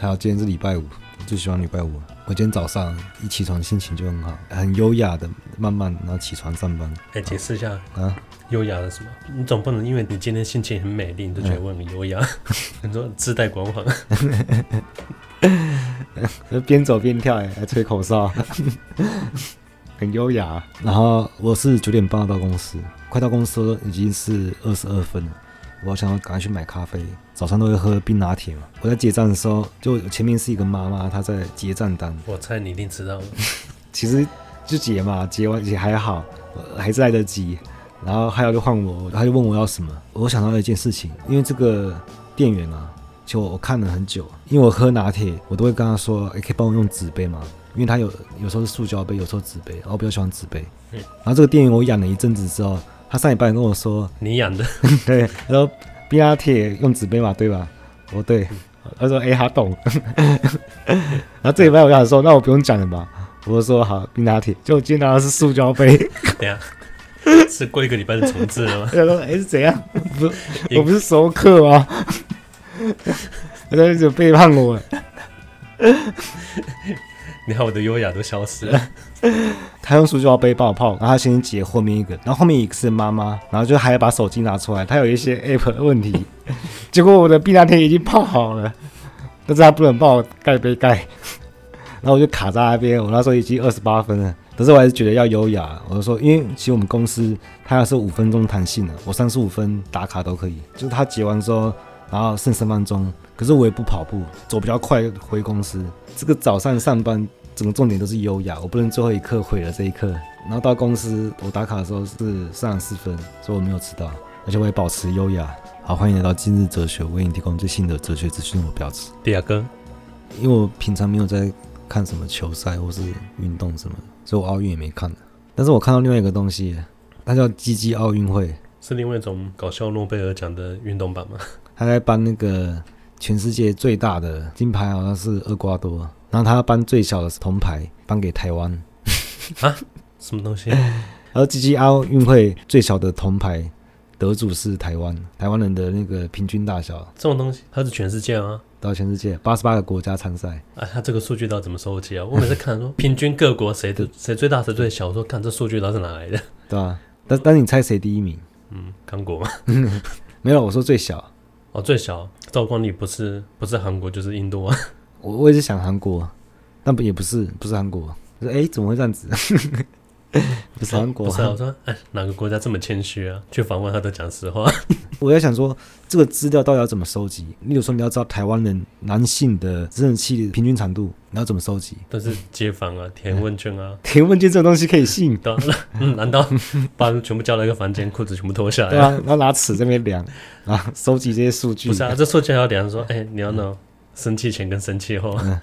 还有今天是礼拜五，我最喜欢礼拜五。我今天早上一起床心情就很好，很优雅的慢慢然后起床上班。哎，解释一下啊，优雅的什么？你总不能因为你今天心情很美丽，你就觉得我很优雅？你说自带光环，边走边跳，哎，还吹口哨，很优雅。然后我是九点半到公司，快到公司已经是二十二分了。我想要赶快去买咖啡，早上都会喝冰拿铁嘛。我在结账的时候，就前面是一个妈妈，她在结账单。我猜你一定知道。其实就结嘛，结完也还好，还是来得及。然后还有就换我，他就问我要什么。我想到了一件事情，因为这个店员啊，就我看了很久，因为我喝拿铁，我都会跟他说，欸，可以帮我用纸杯吗？因为他有有时候是塑胶杯，有时候纸杯，然后我比较喜欢纸杯。嗯。然后这个店员我养了一阵子之后。他上礼拜跟我说：“你养的，对。”他说：“冰拿铁用纸杯嘛，对吧？”我说对。他说：“哎、欸，他懂。”然后这礼拜我跟他说：“那我不用讲了吧？”我说：“好，冰拿铁。”就今天拿的是塑胶杯。对呀，是过一个礼拜的重置了吗？他说：“哎、欸，是怎样？不，我不是熟客吗？”他说：“就背叛我。”你看我的优雅都消失了。他用塑胶杯帮我泡，然后他先解后面一个，然后后面一个是妈妈，然后就还要把手机拿出来，他有一些 app 的问题。结果我的冰拿铁已经泡好了，但是他不能帮我盖杯盖，然后我就卡在那边。我那时候已经二十八分了，可是我还是觉得要优雅。我就说，因为其实我们公司他要是五分钟弹性的，我三十五分打卡都可以。就是他结完之后，然后剩三分钟，可是我也不跑步，走比较快回公司。这个早上上班。整个重点都是优雅，我不能最后一刻毁了这一刻。然后到公司，我打卡的时候是三十四分，所以我没有迟到，而且我也保持优雅。好，欢迎来到今日哲学，为你提供最新的哲学资讯。我表示第二个，因为我平常没有在看什么球赛或是运动什么，所以我奥运也没看。但是我看到另外一个东西，它叫“鸡鸡奥运会”，是另外一种搞笑诺贝尔奖的运动版吗？他在搬那个全世界最大的金牌，好像是厄瓜多。然后他要颁最小的铜牌，颁给台湾啊？什么东西？而鸡鸡奥运会最小的铜牌得主是台湾，台湾人的那个平均大小。这种东西，它是全世界吗，到全世界八十八个国家参赛。啊，他这个数据到底怎么收集啊？我每次看说，平均各国谁的谁最大谁最小，我说看这数据到底是哪来的？对啊，但但是你猜谁第一名？嗯，刚果吗？没有，我说最小。哦，最小，照光你不是不是韩国就是印度啊。我我也是想韩国，但不也不是不是韩国。我说哎，怎么会这样子？不是韩国，不是、啊。我说哎，哪个国家这么谦虚啊？去访问他都讲实话。我在想说，这个资料到底要怎么收集？例如说，你要知道台湾人男性的生殖器平均长度，你要怎么收集？都是街访啊，填问卷啊。填问卷这种东西可以信？嗯，难道把人全部叫到一个房间，裤子全部脱下来？对啊，然后拿尺这边量啊，收集这些数据。不是啊，这数据还要量说，哎，你要呢？生气前跟生气后，嗯，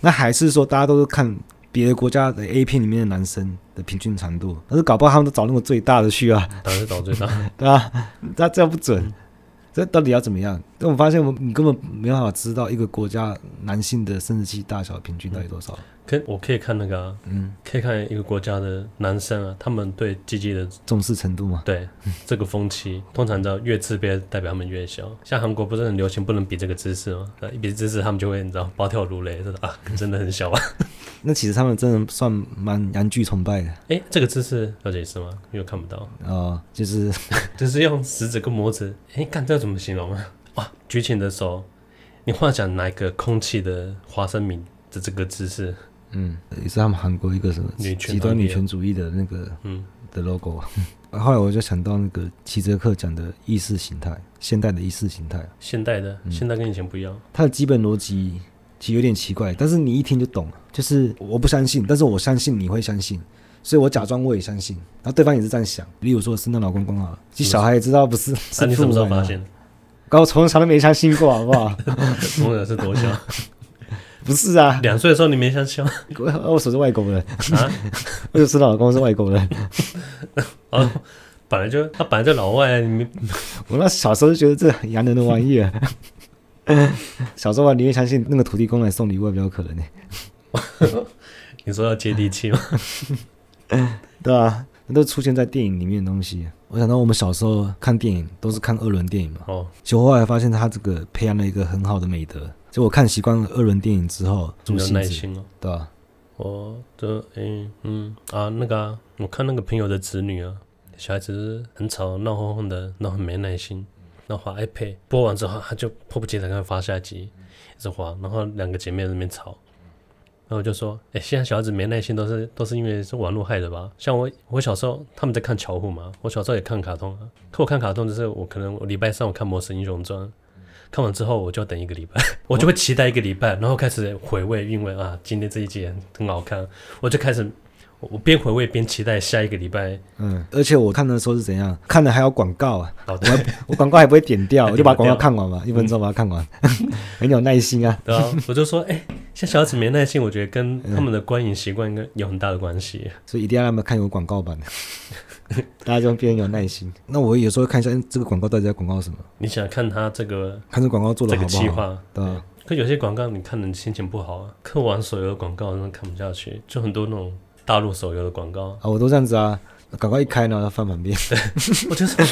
那还是说大家都是看别的国家的 A 片里面的男生的平均长度，但是搞不好他们都找那个最大的去啊，当然是找最大，对啊，那这样不准。嗯这到底要怎么样？但我发现我你根本没办法知道一个国家男性的生殖器大小平均到底多少。可我可以看那个啊，嗯，可以看一个国家的男生啊，他们对鸡鸡的重视程度嘛。对，这个风气通常知道越自卑代表他们越小。像韩国不是很流行不能比这个姿势吗？一比姿势他们就会你知道暴跳如雷，说啊真的很小啊。那其实他们真的算蛮洋具崇拜的。哎，这个姿势了解是吗？因为看不到啊、哦，就是 就是用食指跟拇指。哎，看这怎么形容啊？哇，举起你的手，你幻想哪一个空气的花生米的这个姿势？嗯，也是他们韩国一个什么极端女权主义的那个嗯的 logo。后来我就想到那个齐泽克讲的意识形态，现代的意识形态，现代的，现代跟以前不一样。它的基本逻辑。其实有点奇怪，但是你一听就懂了。就是我不相信，但是我相信你会相信，所以我假装我也相信，然后对方也是这样想。例如说圣诞老公公啊，其实小孩也知道不是。那你什么时候发现？我从小都没相信过，好不好？从小是多小？不是啊，两岁的时候你没相信。我我是外国人啊，我就知道老公公是外国人。哦，本来就他本来就老外，你我那小时候就觉得这很洋人的玩意儿。小时候啊，你会相信那个土地公来送礼物比较可能呢？你说要接地气吗？对啊，那都出现在电影里面的东西。我想到我们小时候看电影都是看二轮电影嘛，哦，结果后来发现他这个培养了一个很好的美德。就我看习惯了二轮电影之后，有耐心哦，对吧？我的诶嗯啊那个啊，我看那个朋友的子女啊，小孩子很吵闹哄哄的，然后很没耐心，然后滑 iPad 播完之后，他就迫不及待开始发下集，一直滑，然后两个姐妹在那边吵。然后我就说，哎，现在小孩子没耐心，都是都是因为是网络害的吧？像我，我小时候他们在看巧虎嘛，我小时候也看卡通啊。可我看卡通就是我可能我礼拜三我看《魔神英雄传》，看完之后我就要等一个礼拜，我就会期待一个礼拜，然后开始回味，因为啊，今天这一集很好看，我就开始。我边回味边期待下一个礼拜。嗯，而且我看的时候是怎样？看的还有广告啊！哦、对，我 广告还不会点掉，我就把广告看完嘛，一分钟把它看完，很有耐心啊。对啊，我就说，哎、欸，像小孩子没耐心，我觉得跟他们的观影习惯应该有很大的关系、嗯。所以一定要让他们看有广告版的，大家就变有耐心。那我有时候看一下这个广告到底在广告什么？你想看他这个？看这广告做的好不好？这个计划，对啊。可有些广告你看的心情不好啊，看完所有的广告都看不下去，就很多那种。大陆手游的广告啊，我都这样子啊，广告一开呢，翻旁边。对，我就说，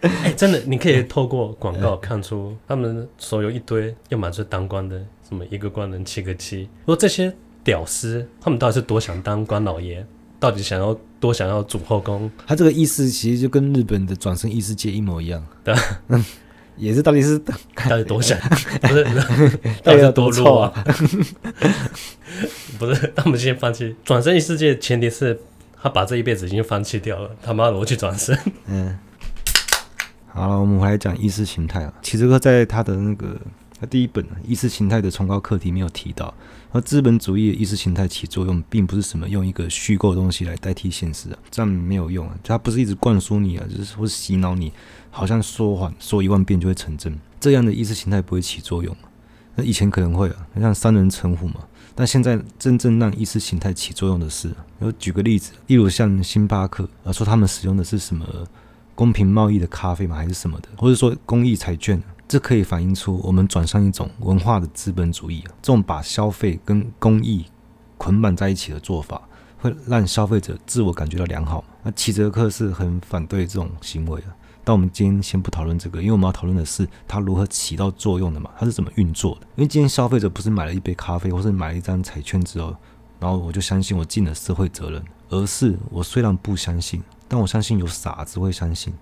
哎、欸，真的，你可以透过广告 看出他们手游一堆，要么就是当官的，什么一个官能七个妻。说这些屌丝，他们到底是多想当官老爷，到底想要多想要主后宫？他这个意思其实就跟日本的转生异世界一模一样。也是到底是 到底多想，不是，到底有多弱啊？不是，他们先放弃转身异世界，前提是他把这一辈子已经放弃掉了。他妈的，我去转身。嗯，好了，我们回来讲意识形态啊。齐泽克在他的那个那第一本意识形态的崇高课题没有提到，而资本主义的意识形态起作用，并不是什么用一个虚构东西来代替现实啊，这样没有用啊。它不是一直灌输你啊，就是或是洗脑你，好像说谎说一万遍就会成真，这样的意识形态不会起作用。那以前可能会啊，像三人成虎嘛。但现在真正让意识形态起作用的是，我举个例子，例如像星巴克啊，说他们使用的是什么公平贸易的咖啡吗？还是什么的，或者说公益彩券，这可以反映出我们转向一种文化的资本主义，这种把消费跟公益捆绑在一起的做法，会让消费者自我感觉到良好。那齐泽克是很反对这种行为的。但我们今天先不讨论这个，因为我们要讨论的是它如何起到作用的嘛，它是怎么运作的？因为今天消费者不是买了一杯咖啡，或是买了一张彩券之后，然后我就相信我尽了社会责任，而是我虽然不相信，但我相信有傻子会相信，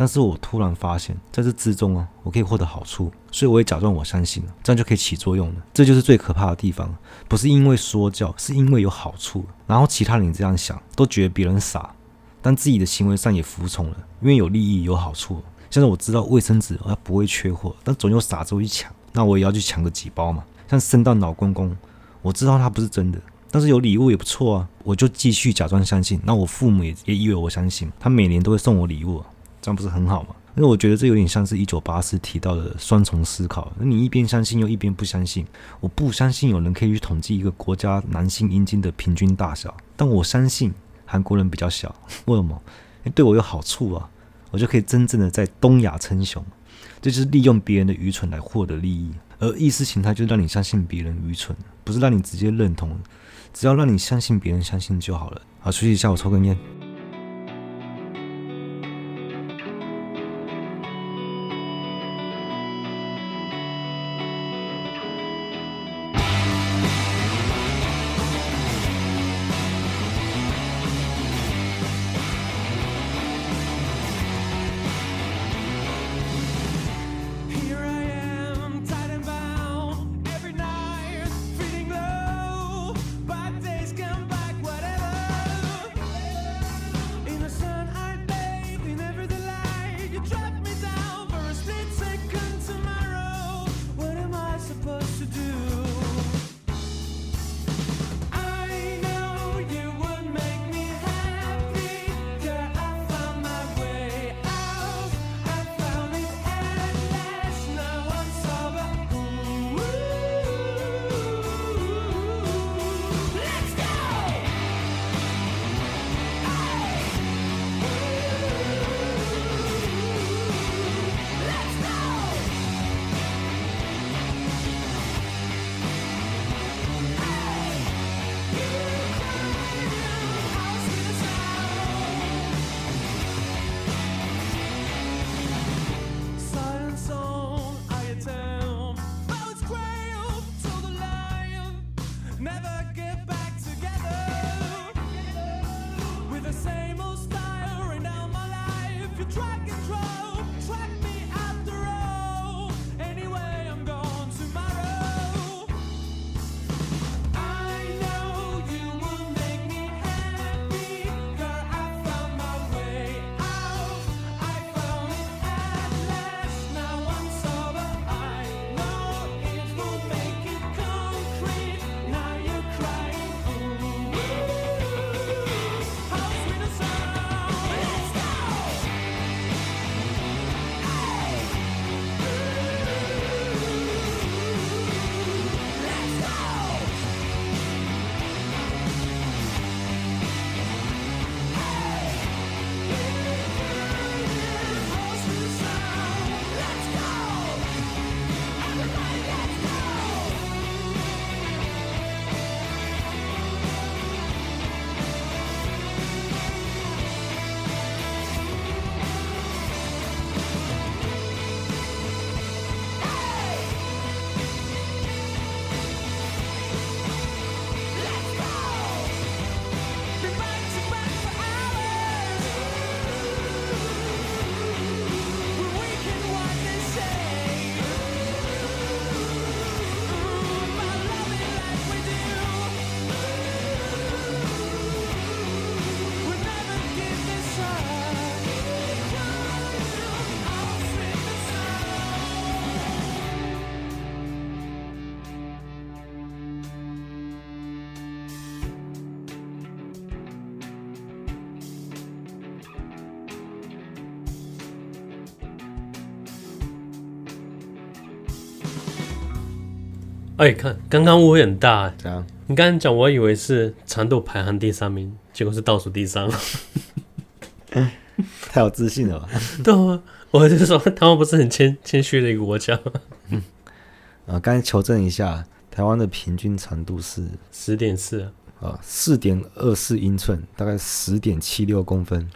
但是我突然发现在这之中啊，我可以获得好处，所以我也假装我相信了，这样就可以起作用了。这就是最可怕的地方，不是因为说教，是因为有好处，然后其他人这样想，都觉得别人傻。但自己的行为上也服从了，因为有利益有好处。像是我知道卫生纸它不会缺货，但总有傻子会去抢，那我也要去抢个几包嘛。像圣诞老公公，我知道他不是真的，但是有礼物也不错啊，我就继续假装相信。那我父母也也以为我相信，他每年都会送我礼物，这样不是很好吗？因为我觉得这有点像是一九八四提到的双重思考。那你一边相信又一边不相信。我不相信有人可以去统计一个国家男性阴茎的平均大小，但我相信。韩国人比较小，为什么？因为对我有好处啊，我就可以真正的在东亚称雄。这就是利用别人的愚蠢来获得利益，而意识形态就是让你相信别人愚蠢，不是让你直接认同，只要让你相信别人相信就好了。好，休息一下，我抽根烟。哎，看刚刚误会很大哎。这样？你刚刚讲，我以为是长度排行第三名，结果是倒数第三。太有自信了吧？对啊，我就说台湾不是很谦谦虚的一个国家。嗯。啊，刚才求证一下，台湾的平均长度是十点四啊，四点二四英寸，大概十点七六公分。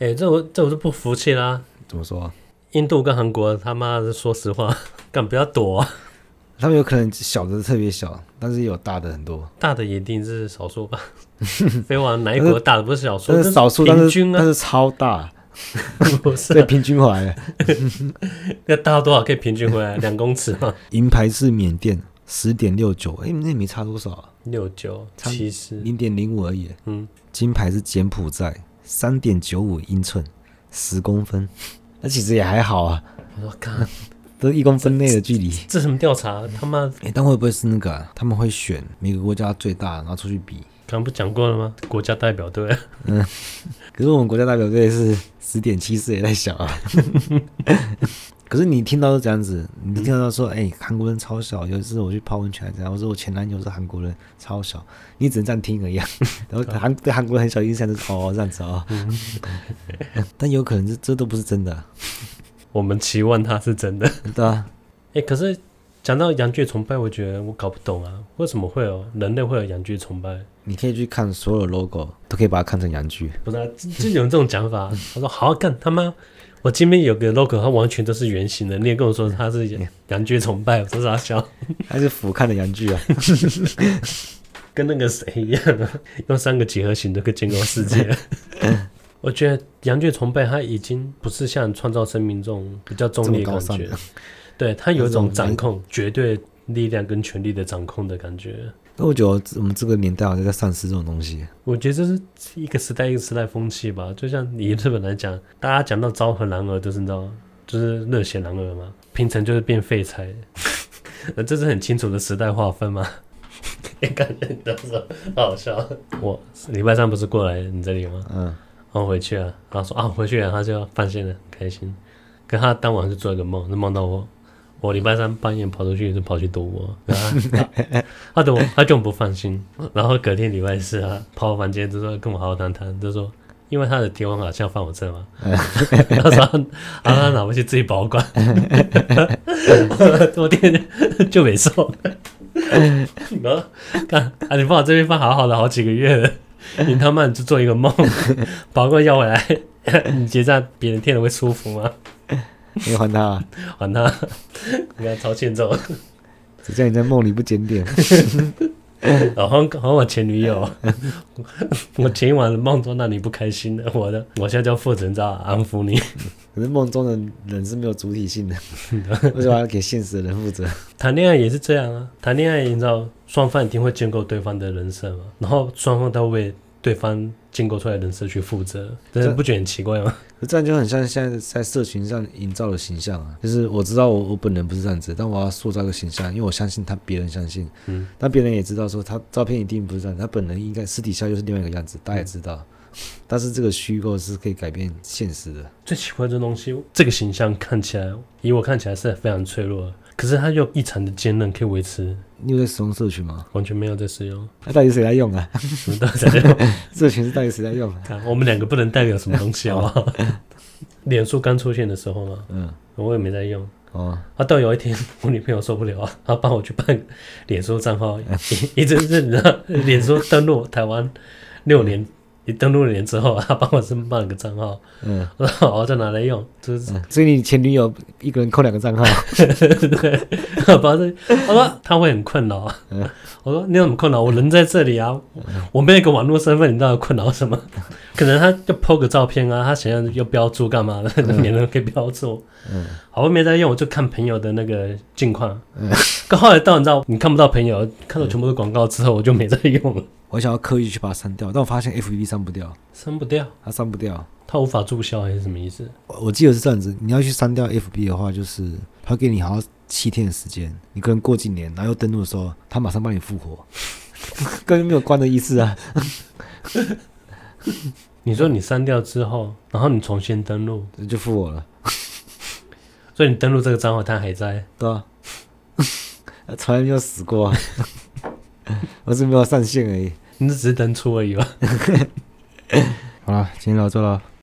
哎、欸，这我这我就不服气啦！怎么说？印度跟韩国他妈的，说实话，敢不要躲啊！他们有可能小的特别小，但是也有大的很多。大的一定是少数吧？飞往哪一国大的不是少数？但是少数，平均啊，但是超大，不是、啊？对，平均回来，那大多少可以平均回来？两公尺吗？银牌是缅甸十点六九，哎，那没差多少啊？六九七十零点零五而已。嗯，金牌是柬埔寨三点九五英寸，十公分，那其实也还好啊。我靠！都一公分内的距离，这什么调查？他妈！哎、欸，但会不会是那个、啊？他们会选每个国家最大，然后出去比。刚刚不讲过了吗？国家代表队。嗯，可是我们国家代表队是十点七四，也太小啊。可是你听到是这样子，你听到说，哎、欸，韩国人超小。有一次我去泡温泉，这样，我说我前男友是韩国人，超小。你只能这样听而已。然后韩对韩国人很小印象就是哦这样子啊。但有可能这这都不是真的、啊。我们期望它是真的，对啊。哎、欸，可是讲到羊具崇拜，我觉得我搞不懂啊，为什么会有人类会有羊具崇拜？你可以去看所有 logo，都可以把它看成羊具。不是、啊，就有这种讲法。他说好好看，他妈，我今天有个 logo，它完全都是圆形的，你也跟我说它是 羊具崇拜，我说啥笑？还是俯瞰的羊具啊？跟那个谁一样，用三个几何形都可以建构世界。我觉得阳具崇拜，它已经不是像创造生命这种比较中立的感觉，对，它有一种掌控绝对力量跟权力的掌控的感觉。那我觉得我们这个年代好像在丧失这种东西。我觉得这是一个时代一个时代风气吧。就像以日本来讲，大家讲到昭和男儿，就是你知道，就是热血男儿嘛，平成就是变废柴，那这是很清楚的时代划分嘛？你 感觉你到时候好笑。我礼拜三不是过来你这里吗？嗯。然后回去了，然后说啊回去了，他就放心了，很开心。跟他当晚就做一个梦，就梦到我，我礼拜三半夜跑出去就跑去堵我，他堵我，他就不放心。然后隔天礼拜四啊，跑我房间就说跟我好好谈谈，就说因为他的电话卡像放我这嘛，他说啊他拿回去自己保管，昨天就没送。然后看啊，你放我这边放好好的好几个月了。你他妈就做一个梦，把个要回来，你结账别人听了会舒服吗？你还他、啊，还他，你看超欠揍，只叫你在梦里不检点。然后还我前女友，我前一晚的梦中让你不开心的，我的，我现在就负责任安抚你。可是梦中的人是没有主体性的，为什么要给现实的人负责？谈恋爱也是这样啊，谈恋爱你知道双方一定会建构对方的人设嘛，然后双方都为对方建构出来的人设去负责，真的不觉得很奇怪吗？这样就很像现在在社群上营造的形象啊，就是我知道我我本人不是这样子，但我要塑造一个形象，因为我相信他，别人相信，嗯，但别人也知道说他照片一定不是这样，他本人应该私底下又是另外一个样子，大家也知道，嗯、但是这个虚构是可以改变现实的。最奇怪的东西，这个形象看起来，以我看起来是非常脆弱的。可是它又异常的坚韧，可以维持。你有在使用社群吗？完全没有在使用。那到底谁在用啊？到底谁在用？社群是到底谁在用？看我们两个不能代表什么东西好不好？脸书刚出现的时候嘛，嗯，我也没在用。哦，啊，到有一天我女朋友受不了啊，她帮我去办脸书账号，一 一直是你知道，脸书登录台湾六年。你登录了年之后，他帮我申办了个账号，嗯，然后我再拿来用，就是、嗯，所以你前女友一个人扣两个账号，对，我说他说他会很困扰，嗯，我说你有什么困扰？我人在这里啊，我没有一个网络身份，你到底困扰什么？可能他就 po 个照片啊，他想要又标注干嘛的，免得可以标注，嗯，好，我没在用，我就看朋友的那个近况，嗯，可后来到你知道，你看不到朋友，看到全部的广告之后，我就没在用了。我想要刻意去把它删掉，但我发现 FB 删不掉，删不掉，它删不掉，它无法注销还是什么意思？我记得是这样子，你要去删掉 FB 的话，就是它给你好像七天的时间，你可能过几年，然后又登录的时候，它马上帮你复活，根本没有关的意思啊。你说你删掉之后，然后你重新登录，就复活了。所以你登录这个账号，它还在，对啊。从来没有死过，我是没有上线而已。你只是登出而已吧。好了，今天到这了。